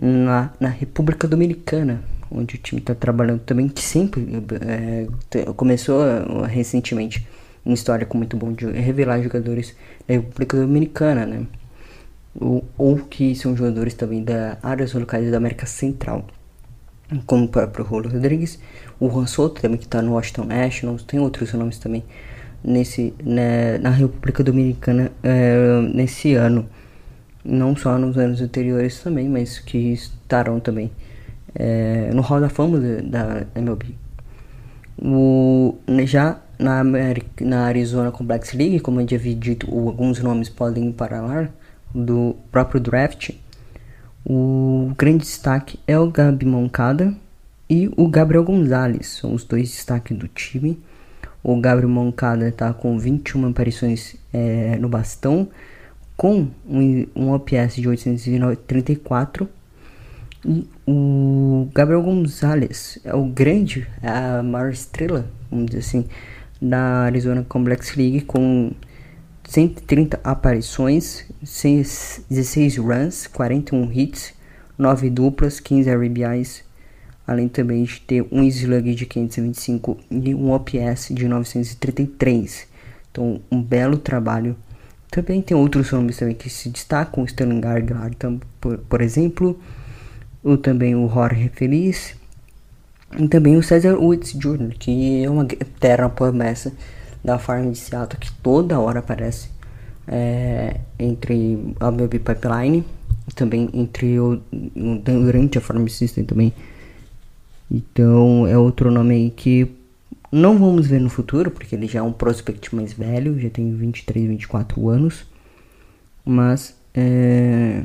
na, na República Dominicana, onde o time está trabalhando também, que sempre é, começou recentemente uma história com muito bom de revelar jogadores da República Dominicana, né? Ou, ou que são jogadores também da áreas locais da América Central, como o próprio Rolo Rodrigues, o Juan Soto também que está no Washington Nationals, tem outros nomes também nesse né, na República Dominicana é, nesse ano, não só nos anos anteriores também, mas que estarão também é, no Hall da Fama da, MLB. O, já na, América, na Arizona Complex League, como eu já havia dito, alguns nomes podem ir para lá do próprio draft. O grande destaque é o Gabi Moncada e o Gabriel Gonzalez, são os dois destaques do time. O Gabriel Moncada está com 21 aparições é, no bastão, com um, um OPS de 834 e o Gabriel Gonzalez é o grande, é a maior estrela, vamos dizer assim, da Arizona Complex League com 130 aparições, 16 runs, 41 hits, 9 duplas, 15 RBIs, além também de ter um slug de 525 e um OPS de 933. Então, um belo trabalho. Também tem outros nomes também que se destacam, o Sterling Gardner, por, por exemplo, ou também o Jorge Feliz, e também o Cesar Woods Jr., que é uma eterna promessa da farm de Seattle, que toda hora aparece é, entre a MLB Pipeline também entre o, durante a farm system também. Então é outro nome aí que não vamos ver no futuro, porque ele já é um prospect mais velho, já tem 23, 24 anos. Mas é,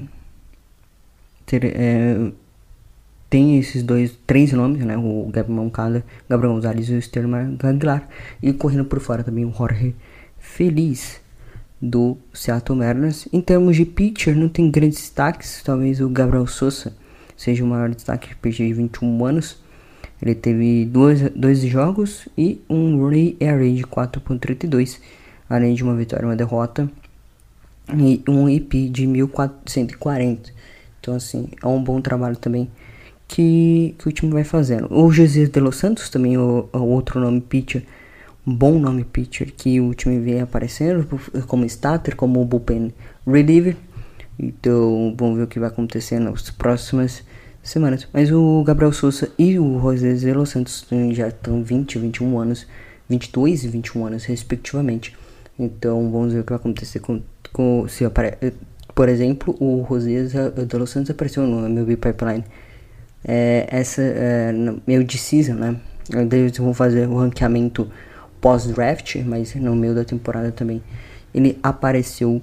ter, é, tem esses dois, três nomes, né? O Gabriel Moncada, Gabriel Gonzalez e o Sterling Aguilar. E correndo por fora também o Jorge Feliz do Seattle Mariners. Em termos de pitcher, não tem grandes destaques. Talvez o Gabriel Souza seja o maior destaque, pitcher de 21 anos. Ele teve dois, dois jogos e um Ray ERA de 4.32, além de uma vitória e uma derrota. E um IP de 1440. Então, assim, é um bom trabalho também que, que o time vai fazendo. O Jesus de Los Santos, também o, o outro nome pitcher, um bom nome pitcher que o time vem aparecendo como starter, como bullpen reliever. Então vamos ver o que vai acontecer nas próximas semanas. Mas o Gabriel Souza e o José de Los Santos já estão 20, 21 anos, 22 e 21 anos respectivamente. Então vamos ver o que vai acontecer com, com se apare... Por exemplo, o José de Los Santos apareceu no MLB Pipeline é, essa é, meio de season, né? Eles vão fazer o ranqueamento pós-draft, mas no meio da temporada também ele apareceu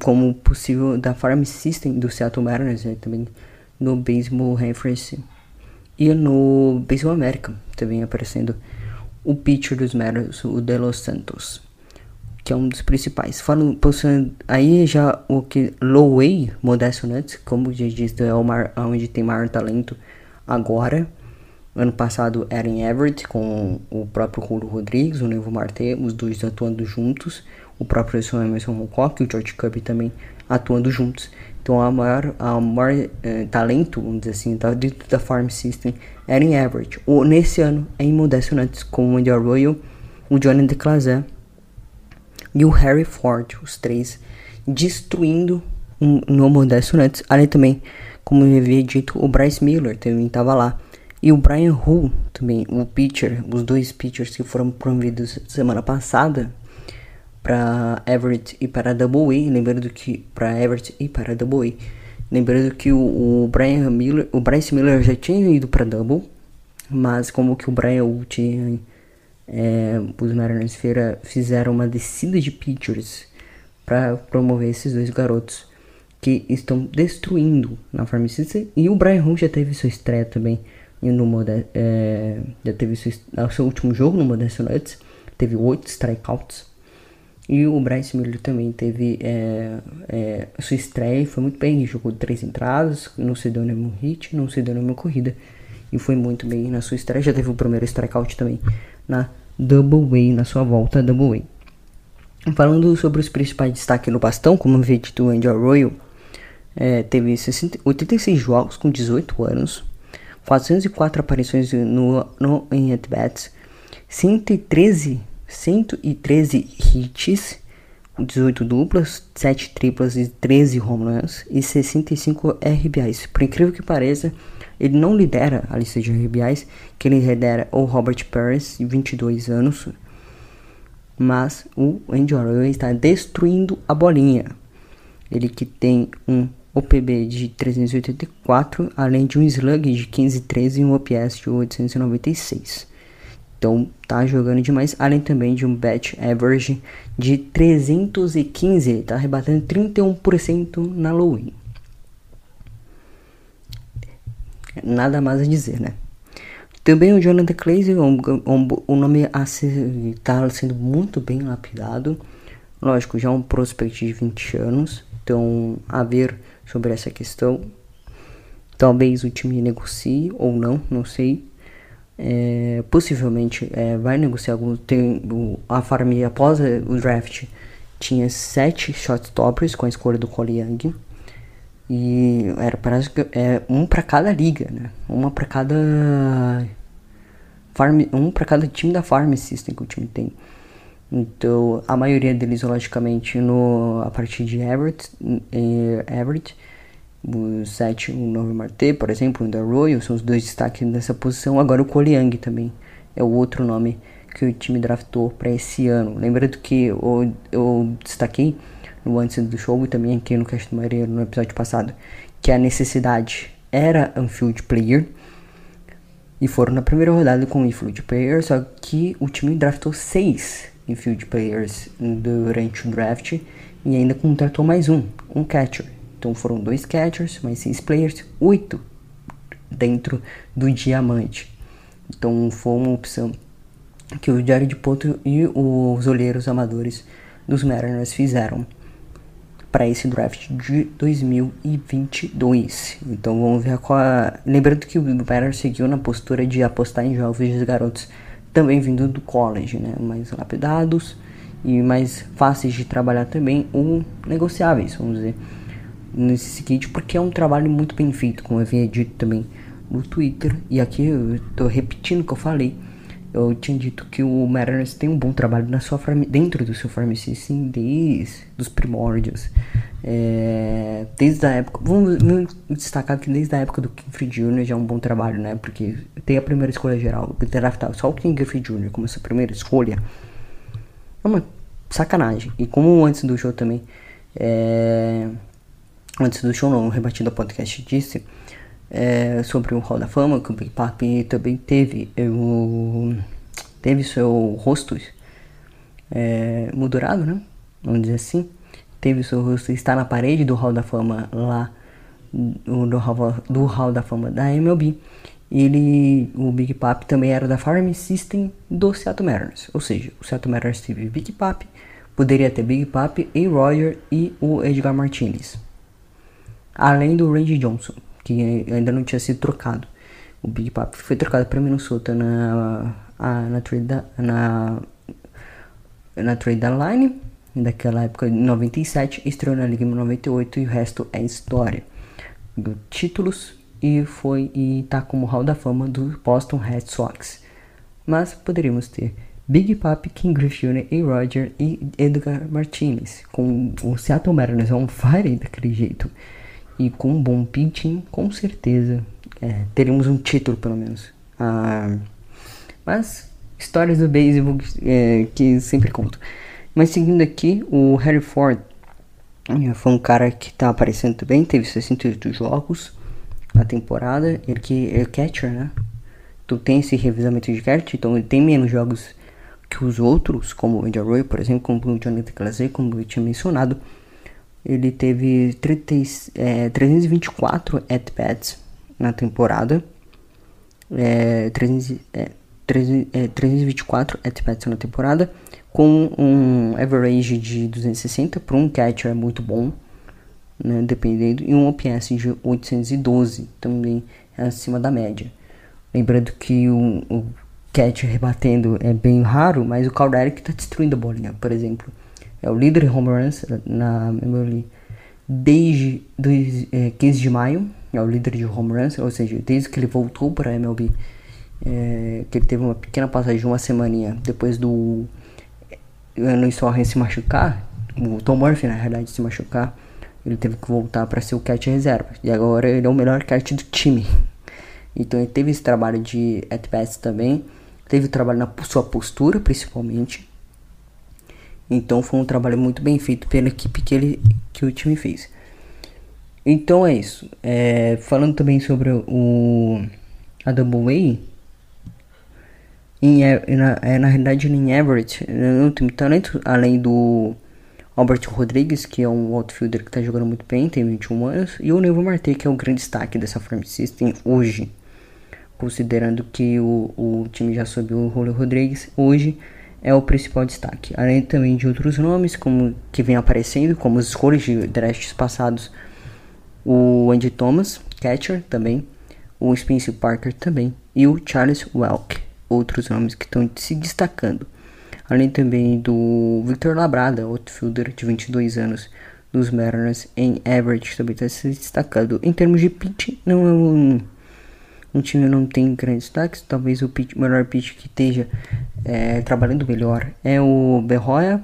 como possível da Farm System do Seattle Mariners, né? também no Baseball Reference e no Baseball América também aparecendo o pitcher dos Mariners, o De Los Santos, que é um dos principais. Falando, aí já o que Lowey, Modesto Nuts, como já disse, é o mar, onde tem maior talento agora. Ano passado era em Everett com o próprio Julio Rodrigues, o Nevo Marte, os dois atuando juntos. O próprio Emerson Hancock, o George Cub também atuando juntos. Então a maior, a maior eh, talento, vamos dizer assim, tá dentro da Farm System era em Everett. Ou nesse ano em Modesto Nuts, com o Andy Arroyo, o Johnny DeClazé e o Harry Ford, os três destruindo um, no Modesto Nuts. Além também, como eu havia dito, o Bryce Miller também estava lá. E o Brian Hull também, o pitcher, os dois pitchers que foram promovidos semana passada para Everett e para Double A, lembrando que para Everett e para Double A, lembrando que o, o, Brian Miller, o Bryce Miller já tinha ido para Double, mas como que o Brian tinha é, os Mariners fizeram uma descida de pitchers para promover esses dois garotos que estão destruindo na Farm System e o Brian Hull já teve sua estreia também no Modest, é, já teve seu, seu último jogo no Modesto Nuts, teve 8 strikeouts. E o Bryce Miller também teve é, é, sua estreia, foi muito bem, jogou três entradas, não se deu nenhum hit, não se deu nenhuma corrida. E foi muito bem na sua estreia, já teve o primeiro strikeout também na Double Way, na sua volta Double Way. Falando sobre os principais destaques no bastão, como havia dito o Andy Arroyo, é, teve 60, 86 jogos com 18 anos, 404 aparições no, no, em at-bats, 113, 113 hits, 18 duplas, 7 triplas e 13 home runs e 65 RBIs. Por incrível que pareça, ele não lidera a lista de RBIs, que ele lidera o Robert Perez, de 22 anos, mas o Andy Arroyo está destruindo a bolinha. Ele que tem um o PB de 384, além de um slug de 1513 e um OPS de 896. Então tá jogando demais, além também de um batch average de 315, tá rebatendo 31% na low. Nada mais a dizer, né? Também o Jonathan Clay, o, o, o nome está sendo muito bem lapidado. Lógico, já é um prospect de 20 anos, então a ver sobre essa questão. Talvez o time negocie ou não, não sei. É, possivelmente é, vai negociar algum. Tem, o, a Farm após o draft tinha sete shortstoppers com a escolha do Cole Young. E era parece que é um para cada liga, né? Uma para cada farm, um para cada time da farm system que o time tem. Então, a maioria deles, logicamente, no, a partir de Everett, Everett o 7, o Novo Marte, por exemplo, o da Royal, são os dois destaques nessa posição. Agora o Koliang também é o outro nome que o time draftou para esse ano. Lembrando que eu, eu destaquei no antes do show e também aqui no Cast Maria no episódio passado que a necessidade era Anfield Player e foram na primeira rodada com o Infield Player, só que o time draftou seis infield players durante o draft e ainda contratou mais um, um catcher. Então foram dois catchers, mais seis players, oito dentro do diamante. Então foi uma opção que o Jared Poto e os olheiros amadores dos Mariners fizeram para esse draft de 2022. Então vamos ver qual. Lembrando que o Mariners seguiu na postura de apostar em jovens garotos também vindo do college, né? mais lapidados e mais fáceis de trabalhar também, ou negociáveis, vamos dizer, nesse seguinte, porque é um trabalho muito bem feito, como eu havia dito também no Twitter, e aqui eu estou repetindo o que eu falei, eu tinha dito que o Mariners tem um bom trabalho na sua dentro do seu farm system desde os primórdios. É, desde a época, vamos, vamos, destacar que desde a época do King Free Jr. já é um bom trabalho, né? Porque tem a primeira escolha geral, draftar só o King Free Jr. como essa primeira escolha. É uma sacanagem. E como antes do show também, é, antes do show não, rebatido ao podcast disse, é, sobre o Hall da Fama, que o Big Papi também teve, eu, teve seu rosto é, moldurado, né? Vamos dizer assim. Teve seu rosto está na parede do Hall da Fama lá do Hall, do Hall da Fama da MLB. Ele, o Big Papi também era da Farm System do Seattle Mariners. Ou seja, o Seattle Mariners teve Big Papi, poderia ter Big Papi, A. Roger e o Edgar Martinez. Além do Randy Johnson, que ainda não tinha sido trocado. O Big Papi foi trocado para Minnesota na, a, na, trade, na, na trade line daquela época, em 97, estreou na Liga em 98 e o resto é história. Títulos e foi e tá como Hall da Fama do Boston Red Sox. Mas poderíamos ter Big Papi, King Griffith e Roger e Edgar Martinez, com o Seattle Mariners on fire daquele jeito. E com um bom pitching, com certeza é, teríamos um título pelo menos. Ah, mas histórias do beisebol é, que sempre conto. Mas seguindo aqui, o Harry Ford é, foi um cara que tá aparecendo também, teve 68 jogos na temporada, ele que é catcher, né? Então tem esse revisamento de catcher, então ele tem menos jogos que os outros, como o Andy Roy, por exemplo, como o Jonathan Glazer, como eu tinha mencionado. Ele teve 30, é, 324 at-bats na temporada. É, 300, é, 324 é, at-bats na temporada com um average de 260 para um catcher é muito bom, né, dependendo, e um OPS de 812 também é acima da média. Lembrando que o, o catcher rebatendo é bem raro, mas o Carl Eric está destruindo a bolinha, por exemplo. É o líder em home runs na MLB desde dois, é, 15 de maio, é o líder de home runs, ou seja, desde que ele voltou para a MLB, é, que ele teve uma pequena passagem de uma semaninha depois do Luiz Torres se machucar, o Tom Murphy na realidade se machucar, ele teve que voltar para ser o catch reserva. E agora ele é o melhor catch do time. Então ele teve esse trabalho de at-bats também. Teve o trabalho na sua postura, principalmente. Então foi um trabalho muito bem feito pela equipe que, ele, que o time fez. Então é isso. É, falando também sobre o a Double A, em, na, é, na realidade, em Everett não tem muito talento, além do Albert Rodrigues, que é um outfielder que está jogando muito bem, tem 21 anos, e o Nevo Marte, que é o grande destaque dessa Farm System hoje, considerando que o, o time já subiu o Julio Rodrigues, hoje é o principal destaque, além também de outros nomes como que vem aparecendo, como as escolhas de drafts passados, o Andy Thomas, catcher também, o Spencer Parker também, e o Charles Welk outros nomes que estão se destacando. Além também do Victor Labrada, outfielder de 22 anos dos Mariners em Everett, também está se destacando. Em termos de pitch, não é um, um time não tem grandes destaques. Talvez o pitch, melhor pitch que esteja é, trabalhando melhor é o Berroia,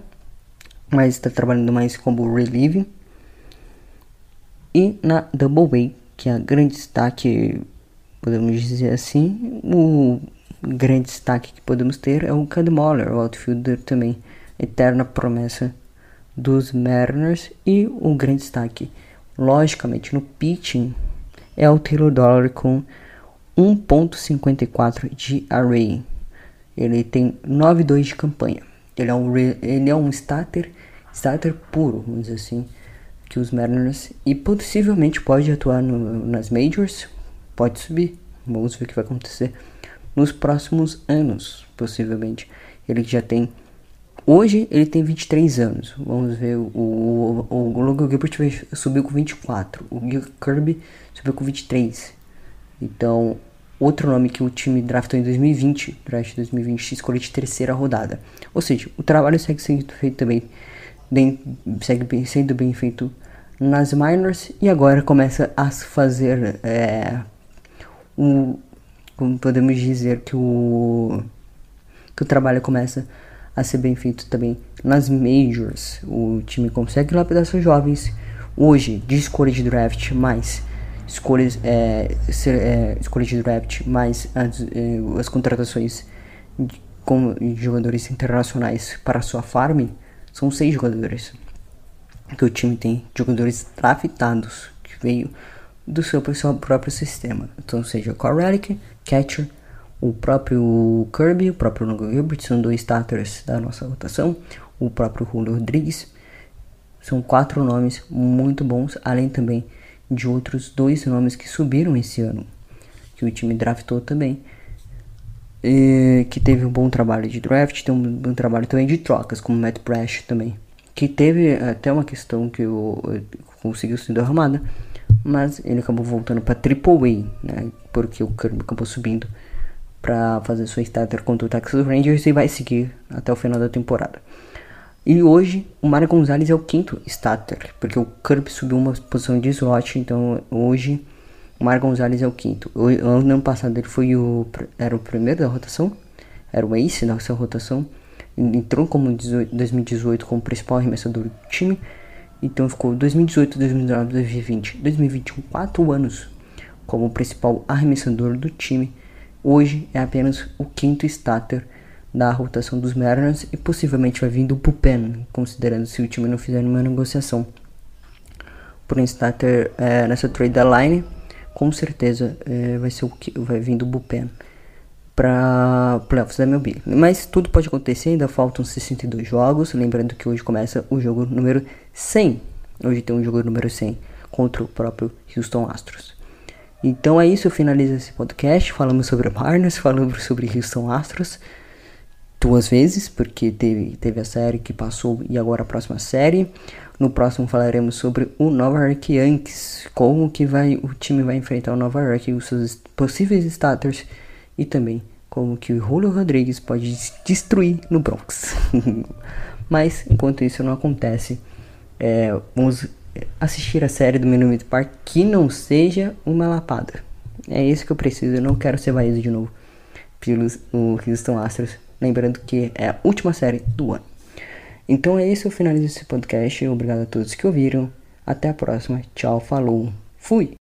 mas está trabalhando mais como relieving. E na Double A, que é a grande destaque, podemos dizer assim, o grande destaque que podemos ter é o Cad Moller, o outfielder também, eterna promessa dos Mariners. E o grande destaque, logicamente, no pitching é o Taylor Dollar com 1.54 de array. Ele tem 9.2 de campanha. Ele é um, ele é um starter, starter puro, vamos dizer assim, que os Mariners. E possivelmente pode atuar no, nas Majors, pode subir. Vamos ver o que vai acontecer nos próximos anos, possivelmente. Ele já tem. Hoje ele tem 23 anos. Vamos ver. O, o, o Logan Gilbert subiu com 24. O Kirby subiu com 23. Então, outro nome que o time draftou em 2020, draft 2020, escolheu de terceira rodada. Ou seja, o trabalho segue sendo feito também, segue bem, sendo bem feito nas minors e agora começa a fazer é, como podemos dizer que o que o trabalho começa a ser bem feito também nas majors. O time consegue lapidar seus jovens hoje de escolha de draft mais escolhas é, ser, é, escolha de draft mais as, é, as contratações com jogadores internacionais para sua farm são seis jogadores que o time tem jogadores draftados que veio do seu, seu próprio sistema. Então, seja o Relic, Catcher, o próprio Kirby, o próprio Logan Gilbert são dois starters da nossa rotação, o próprio Julio Rodrigues. São quatro nomes muito bons, além também de outros dois nomes que subiram esse ano, que o time draftou também. E, que teve um bom trabalho de draft, tem um bom trabalho também de trocas, como Matt Brash também. Que teve até uma questão que conseguiu sendo arrumada, mas ele acabou voltando para Triple A, né? Porque o Kirby acabou subindo para fazer sua starter contra o Texas Rangers e vai seguir até o final da temporada. E hoje o Mário Gonzalez é o quinto starter, porque o Kirby subiu uma posição de slot, então hoje o Mário Gonzalez é o quinto. O ano passado ele foi o era o primeiro da rotação, era o ace da sua rotação, entrou como 2018 como principal arremessador do time, então ficou 2018, 2019, 2020, 2021, quatro anos como principal arremessador do time. Hoje é apenas o quinto starter da rotação dos Mariners e possivelmente vai vir do bullpen, considerando se o time não fizer nenhuma negociação por starter é, nessa trade deadline, com certeza é, vai ser o que vai vir do bullpen para playoffs da MLB. Mas tudo pode acontecer, ainda faltam 62 jogos, lembrando que hoje começa o jogo número 100. Hoje tem um jogo número 100 contra o próprio Houston Astros. Então é isso, eu finalizo esse podcast. Falamos sobre Mariners, falamos sobre Houston Astros duas vezes, porque teve, teve a série que passou e agora a próxima série. No próximo falaremos sobre o Nova York Yankees, como que vai o time vai enfrentar o Nova York, os seus possíveis starters e também como que o Julio Rodrigues pode destruir no Bronx. Mas enquanto isso não acontece, é, vamos assistir a série do Minute Park que não seja uma lapada. É isso que eu preciso, eu não quero ser varrido de novo pelos Houston Astros Lembrando que é a última série do ano. Então é isso, eu finalizo esse podcast. Obrigado a todos que ouviram. Até a próxima. Tchau, falou. Fui!